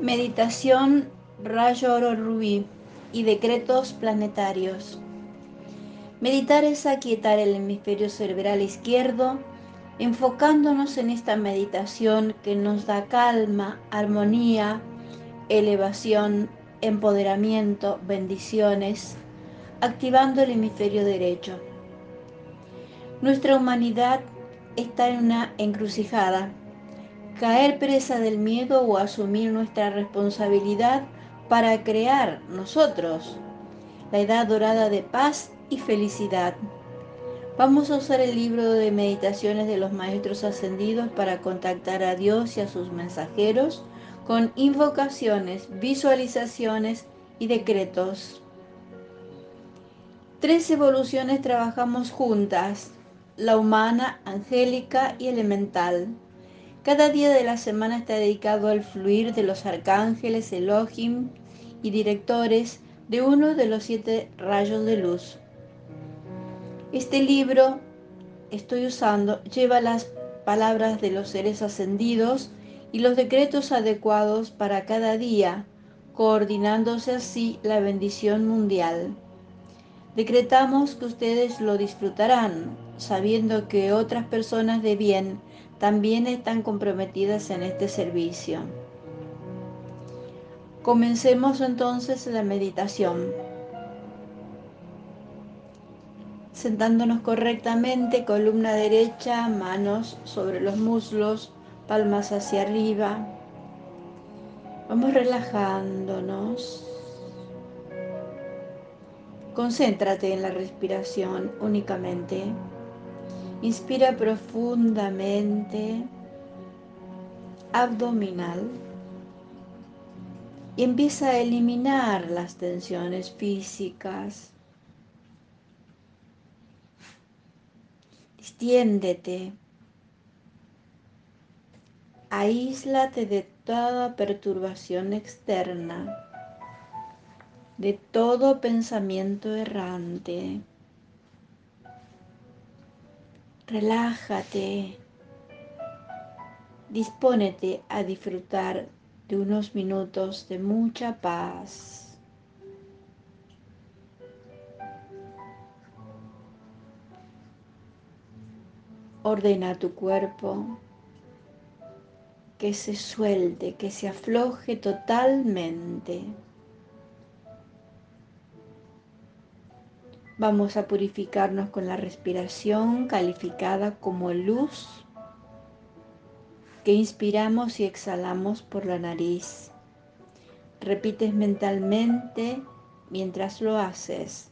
Meditación Rayo Oro Rubí y decretos planetarios. Meditar es aquietar el hemisferio cerebral izquierdo, enfocándonos en esta meditación que nos da calma, armonía, elevación, empoderamiento, bendiciones, activando el hemisferio derecho. Nuestra humanidad está en una encrucijada caer presa del miedo o asumir nuestra responsabilidad para crear nosotros la edad dorada de paz y felicidad. Vamos a usar el libro de meditaciones de los maestros ascendidos para contactar a Dios y a sus mensajeros con invocaciones, visualizaciones y decretos. Tres evoluciones trabajamos juntas, la humana, angélica y elemental. Cada día de la semana está dedicado al fluir de los arcángeles, Elohim y directores de uno de los siete rayos de luz. Este libro estoy usando lleva las palabras de los seres ascendidos y los decretos adecuados para cada día, coordinándose así la bendición mundial. Decretamos que ustedes lo disfrutarán, sabiendo que otras personas de bien también están comprometidas en este servicio. Comencemos entonces la meditación. Sentándonos correctamente, columna derecha, manos sobre los muslos, palmas hacia arriba. Vamos relajándonos. Concéntrate en la respiración únicamente. Inspira profundamente, abdominal, y empieza a eliminar las tensiones físicas. Distiéndete. Aíslate de toda perturbación externa, de todo pensamiento errante. Relájate. Dispónete a disfrutar de unos minutos de mucha paz. Ordena tu cuerpo que se suelte, que se afloje totalmente. Vamos a purificarnos con la respiración calificada como luz que inspiramos y exhalamos por la nariz. Repites mentalmente mientras lo haces.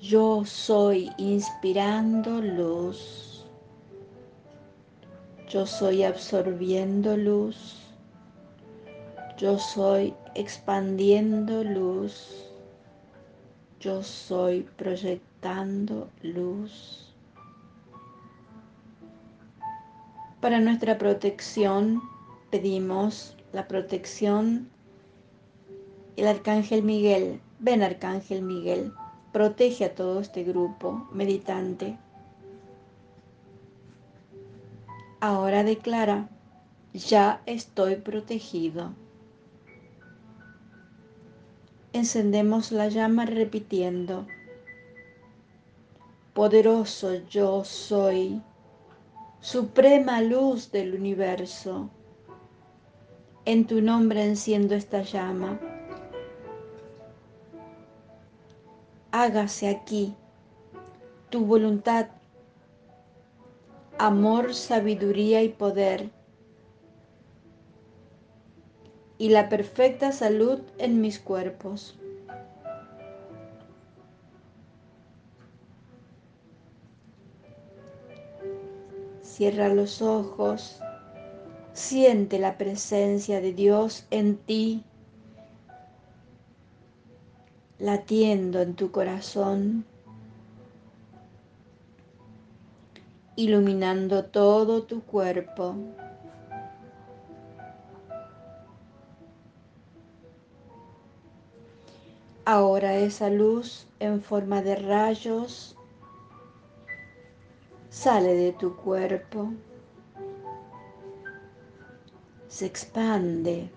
Yo soy inspirando luz. Yo soy absorbiendo luz. Yo soy expandiendo luz. Yo soy proyectando luz. Para nuestra protección pedimos la protección el Arcángel Miguel. Ven Arcángel Miguel, protege a todo este grupo meditante. Ahora declara, ya estoy protegido. Encendemos la llama repitiendo, poderoso yo soy, suprema luz del universo. En tu nombre enciendo esta llama. Hágase aquí tu voluntad, amor, sabiduría y poder y la perfecta salud en mis cuerpos. Cierra los ojos, siente la presencia de Dios en ti, latiendo en tu corazón, iluminando todo tu cuerpo. Ahora esa luz en forma de rayos sale de tu cuerpo. Se expande,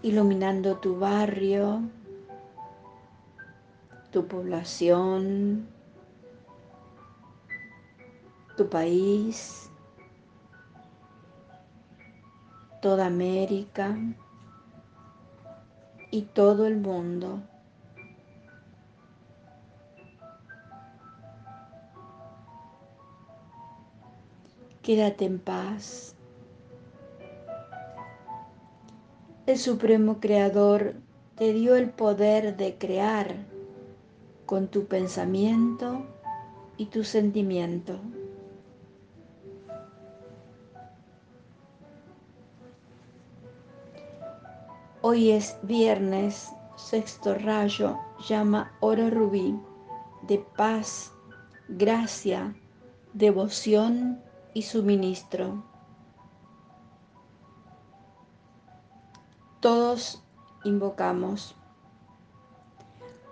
iluminando tu barrio, tu población, tu país, toda América y todo el mundo. Quédate en paz. El Supremo Creador te dio el poder de crear con tu pensamiento y tu sentimiento. Hoy es viernes, sexto rayo, llama oro rubí, de paz, gracia, devoción y suministro. Todos invocamos.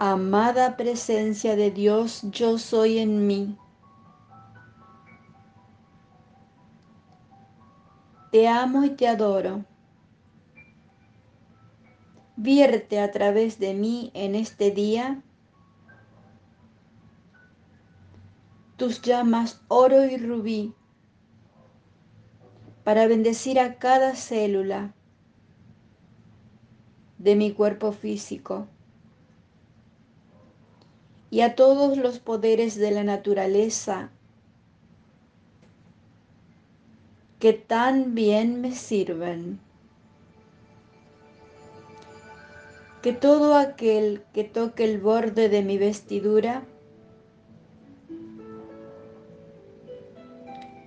Amada presencia de Dios, yo soy en mí. Te amo y te adoro. Vierte a través de mí en este día tus llamas oro y rubí para bendecir a cada célula de mi cuerpo físico y a todos los poderes de la naturaleza que tan bien me sirven. Que todo aquel que toque el borde de mi vestidura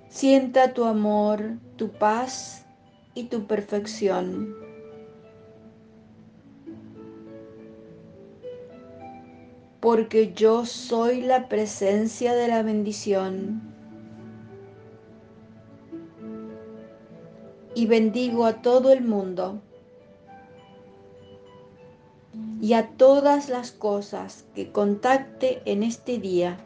sienta tu amor, tu paz y tu perfección. Porque yo soy la presencia de la bendición. Y bendigo a todo el mundo y a todas las cosas que contacte en este día.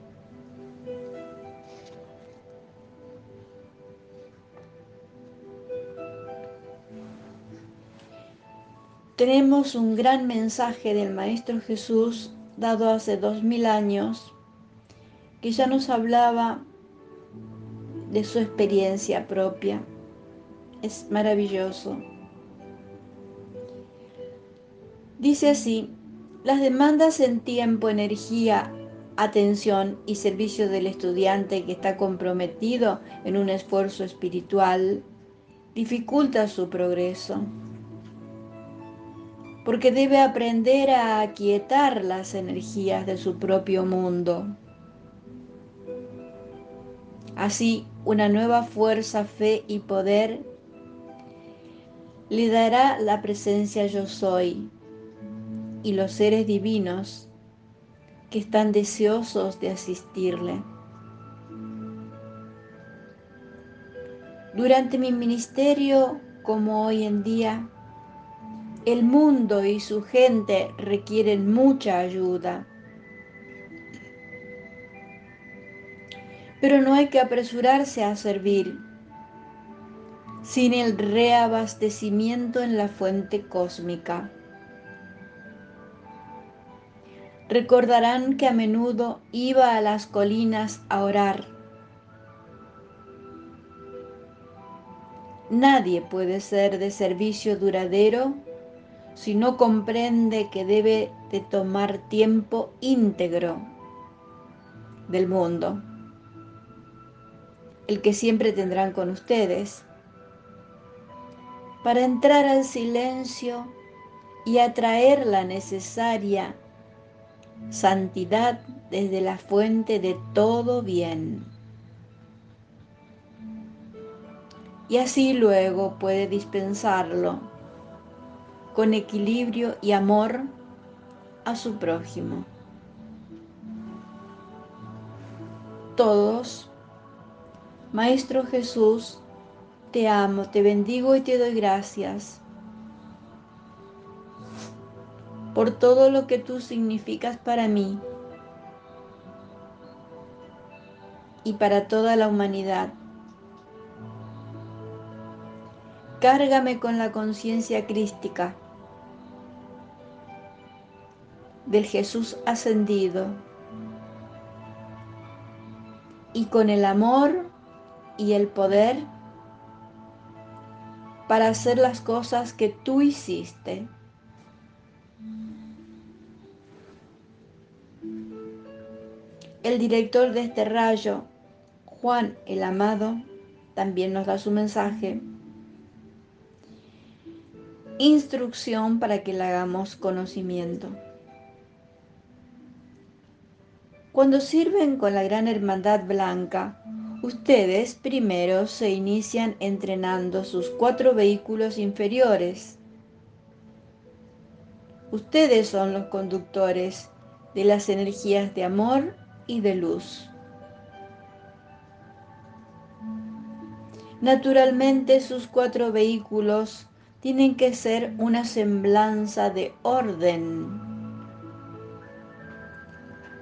Tenemos un gran mensaje del Maestro Jesús dado hace dos mil años que ya nos hablaba de su experiencia propia. Es maravilloso. Dice así, las demandas en tiempo, energía, atención y servicio del estudiante que está comprometido en un esfuerzo espiritual dificulta su progreso porque debe aprender a aquietar las energías de su propio mundo. Así, una nueva fuerza, fe y poder le dará la presencia yo soy y los seres divinos que están deseosos de asistirle. Durante mi ministerio, como hoy en día, el mundo y su gente requieren mucha ayuda. Pero no hay que apresurarse a servir sin el reabastecimiento en la fuente cósmica. Recordarán que a menudo iba a las colinas a orar. Nadie puede ser de servicio duradero si no comprende que debe de tomar tiempo íntegro del mundo, el que siempre tendrán con ustedes, para entrar al silencio y atraer la necesaria santidad desde la fuente de todo bien. Y así luego puede dispensarlo con equilibrio y amor a su prójimo. Todos, Maestro Jesús, te amo, te bendigo y te doy gracias por todo lo que tú significas para mí y para toda la humanidad. Cárgame con la conciencia crística del Jesús ascendido y con el amor y el poder para hacer las cosas que tú hiciste. El director de este rayo, Juan el Amado, también nos da su mensaje. Instrucción para que le hagamos conocimiento. Cuando sirven con la Gran Hermandad Blanca, ustedes primero se inician entrenando sus cuatro vehículos inferiores. Ustedes son los conductores de las energías de amor y de luz. Naturalmente sus cuatro vehículos tienen que ser una semblanza de orden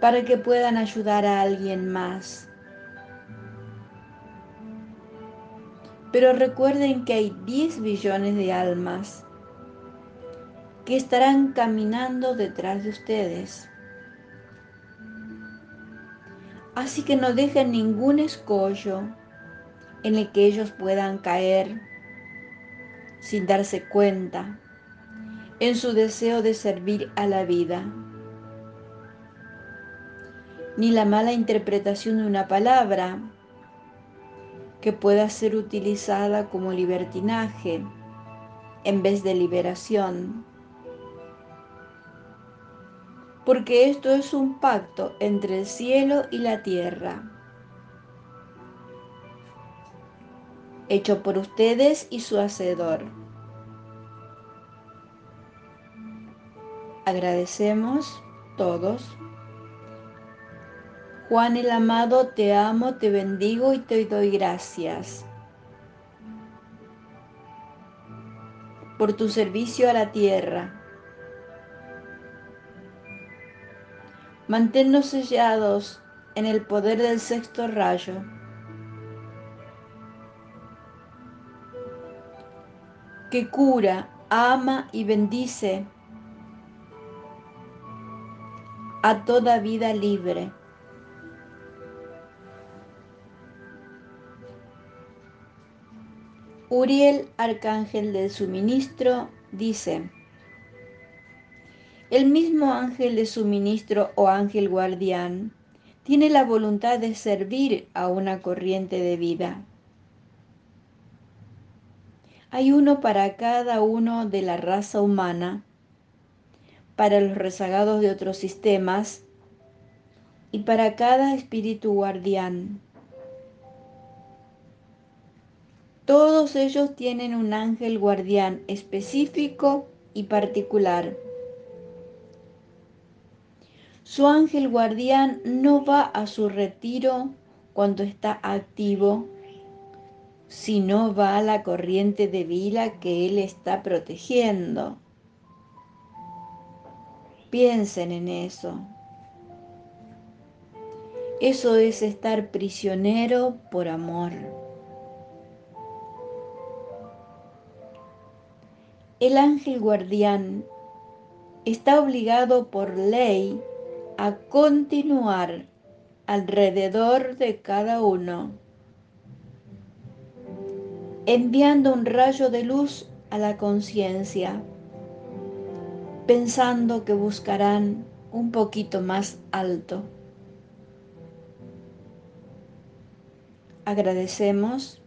para que puedan ayudar a alguien más. Pero recuerden que hay 10 billones de almas que estarán caminando detrás de ustedes. Así que no dejen ningún escollo en el que ellos puedan caer sin darse cuenta en su deseo de servir a la vida. Ni la mala interpretación de una palabra que pueda ser utilizada como libertinaje en vez de liberación porque esto es un pacto entre el cielo y la tierra, hecho por ustedes y su hacedor. Agradecemos todos. Juan el amado, te amo, te bendigo y te doy gracias por tu servicio a la tierra Manténnos sellados en el poder del sexto rayo. que cura, ama y bendice a toda vida libre. Uriel, arcángel del suministro, dice, el mismo ángel de suministro o ángel guardián tiene la voluntad de servir a una corriente de vida. Hay uno para cada uno de la raza humana, para los rezagados de otros sistemas y para cada espíritu guardián. Todos ellos tienen un ángel guardián específico y particular. Su ángel guardián no va a su retiro cuando está activo, sino va a la corriente de vida que él está protegiendo. Piensen en eso. Eso es estar prisionero por amor. El ángel guardián está obligado por ley a continuar alrededor de cada uno, enviando un rayo de luz a la conciencia, pensando que buscarán un poquito más alto. Agradecemos.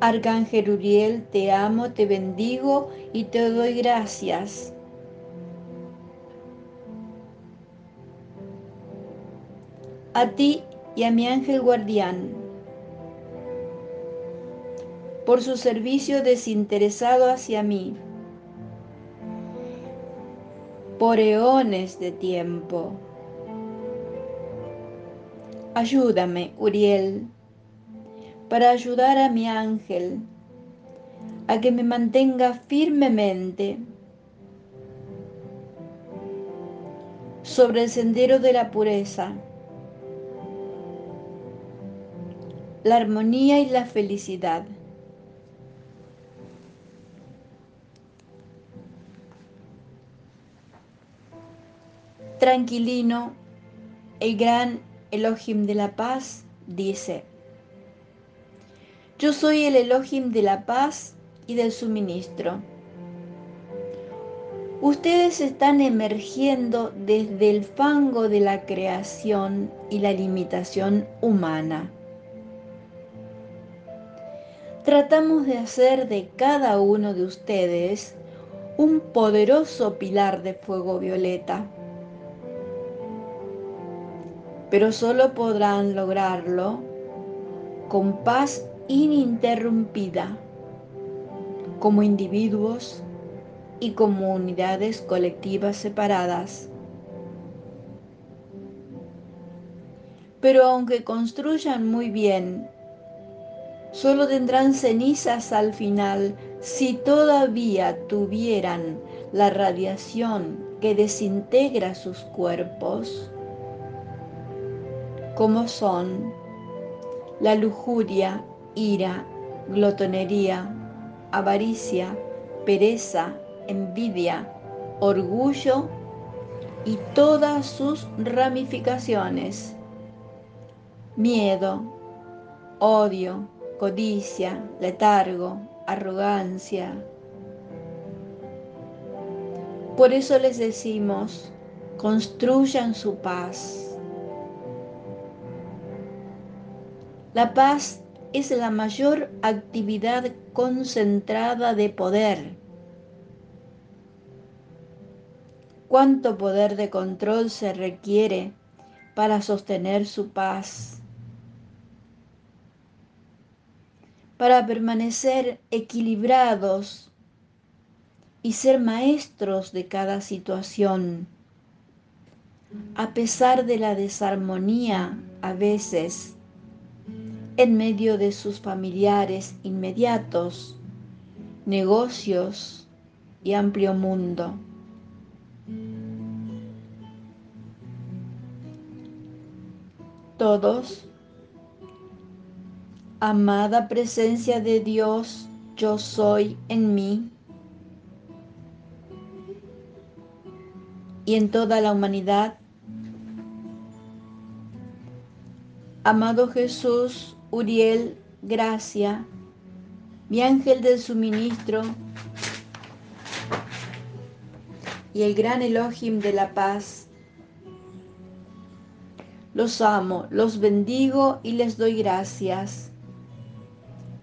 Arcángel Uriel, te amo, te bendigo y te doy gracias a ti y a mi ángel guardián, por su servicio desinteresado hacia mí, por eones de tiempo. Ayúdame, Uriel, para ayudar a mi ángel a que me mantenga firmemente sobre el sendero de la pureza la armonía y la felicidad. Tranquilino, el gran Elohim de la paz, dice, yo soy el Elohim de la paz y del suministro. Ustedes están emergiendo desde el fango de la creación y la limitación humana. Tratamos de hacer de cada uno de ustedes un poderoso pilar de fuego violeta. Pero solo podrán lograrlo con paz ininterrumpida, como individuos y comunidades colectivas separadas. Pero aunque construyan muy bien, solo tendrán cenizas al final si todavía tuvieran la radiación que desintegra sus cuerpos, como son la lujuria, ira, glotonería, avaricia, pereza, envidia, orgullo y todas sus ramificaciones. Miedo, odio, codicia, letargo, arrogancia. Por eso les decimos, construyan su paz. La paz es la mayor actividad concentrada de poder cuánto poder de control se requiere para sostener su paz, para permanecer equilibrados y ser maestros de cada situación, a pesar de la desarmonía a veces en medio de sus familiares inmediatos, negocios y amplio mundo. Todos, amada presencia de Dios, yo soy en mí y en toda la humanidad. Amado Jesús, Uriel, gracia, mi ángel del suministro, y el gran Elohim de la paz. Los amo, los bendigo y les doy gracias.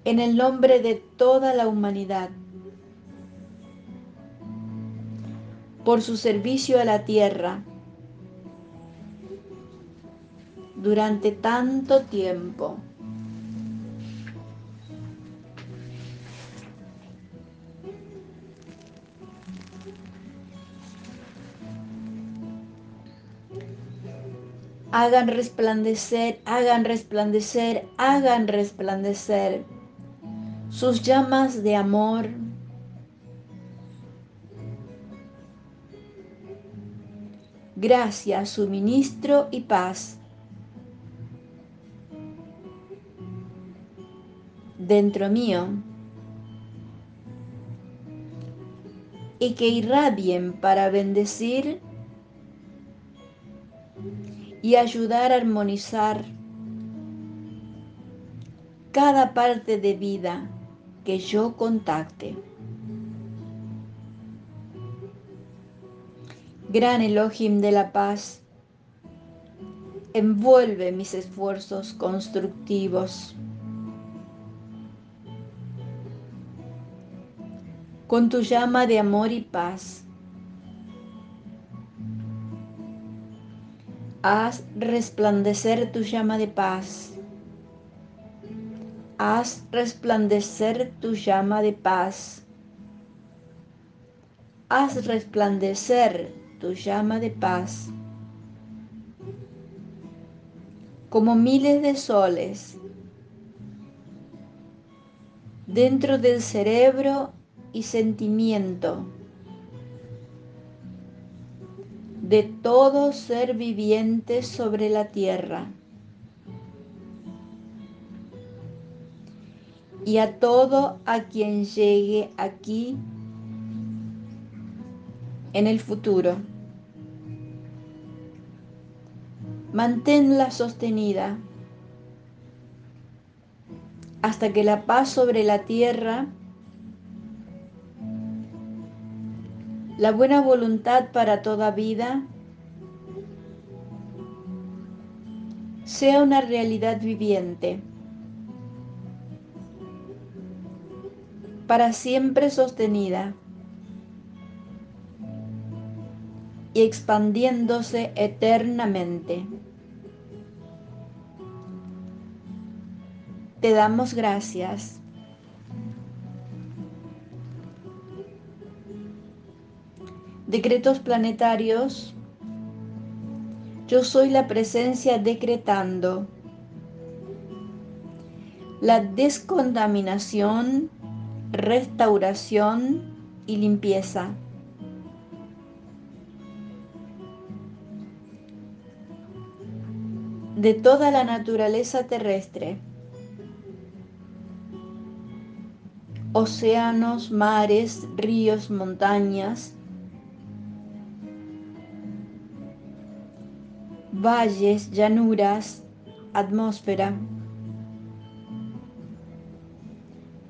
En el nombre de toda la humanidad. Por su servicio a la tierra. Durante tanto tiempo. hagan resplandecer, hagan resplandecer, hagan resplandecer sus llamas de amor. Gracia, suministro y paz. Dentro mío. Y que irradien para bendecir y ayudar a armonizar cada parte de vida que yo contacte. Gran Elohim de la paz, envuelve mis esfuerzos constructivos. Con tu llama de amor y paz Haz resplandecer tu llama de paz. Haz resplandecer tu llama de paz. Haz resplandecer tu llama de paz. Como miles de soles dentro del cerebro y sentimiento de todo ser viviente sobre la tierra. Y a todo a quien llegue aquí en el futuro. Manténla sostenida hasta que la paz sobre la tierra, la buena voluntad para toda vida, sea una realidad viviente, para siempre sostenida y expandiéndose eternamente. Te damos gracias. Decretos planetarios. Yo soy la presencia decretando la descontaminación, restauración y limpieza. de toda la naturaleza terrestre. océanos, mares, ríos, montañas, valles, llanuras, atmósfera,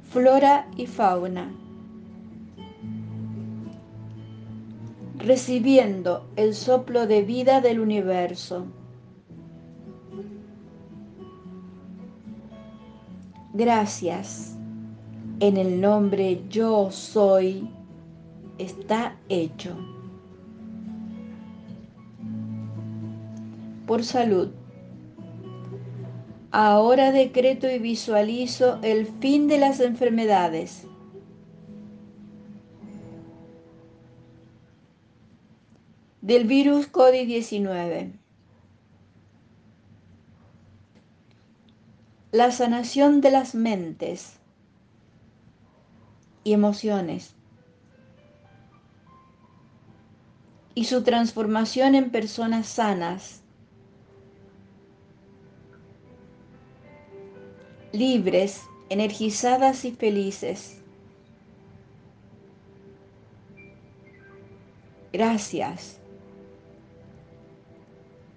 flora y fauna, recibiendo el soplo de vida del universo. Gracias en el nombre yo soy, está hecho. Por salud. Ahora decreto y visualizo el fin de las enfermedades. Del virus COVID-19. La sanación de las mentes y emociones. Y su transformación en personas sanas, libres, energizadas y felices. Gracias.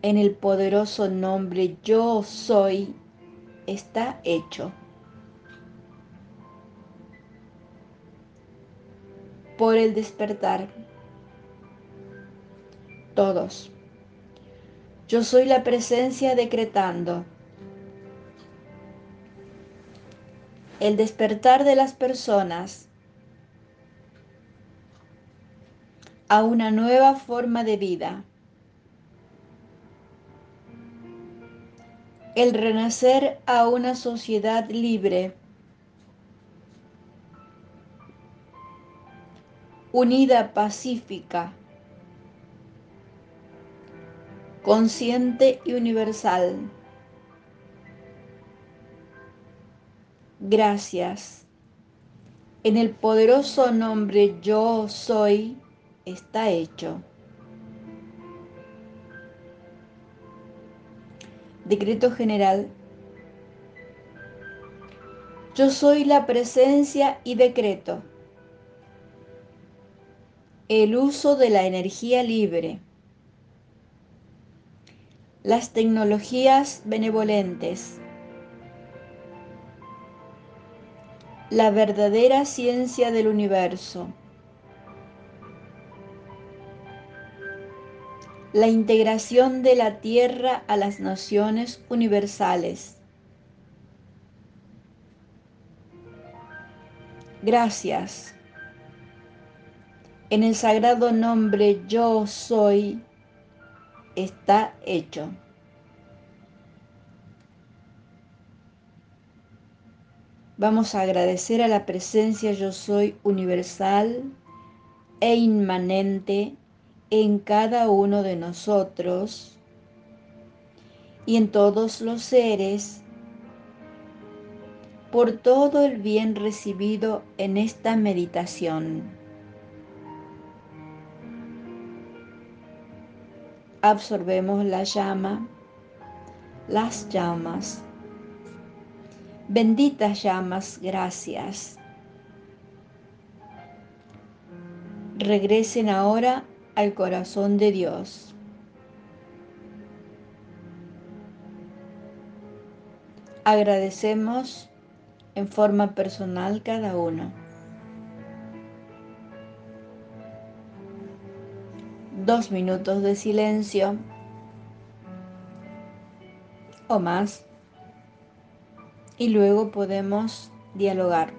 En el poderoso nombre yo soy, está hecho. por el despertar. Todos. Yo soy la presencia decretando. El despertar de las personas a una nueva forma de vida. El renacer a una sociedad libre unida, pacífica, consciente y universal. Gracias. En el poderoso nombre yo soy, está hecho. Decreto general. Yo soy la presencia y decreto el uso de la energía libre, las tecnologías benevolentes, la verdadera ciencia del universo, la integración de la Tierra a las naciones universales. Gracias en el sagrado nombre yo soy, está hecho. Vamos a agradecer a la presencia yo soy universal e inmanente en cada uno de nosotros y en todos los seres por todo el bien recibido en esta meditación. absorbemos la llama, las llamas. Benditas llamas, gracias. Regresen ahora al corazón de Dios. Agradecemos en forma personal cada uno. Dos minutos de silencio o más y luego podemos dialogar.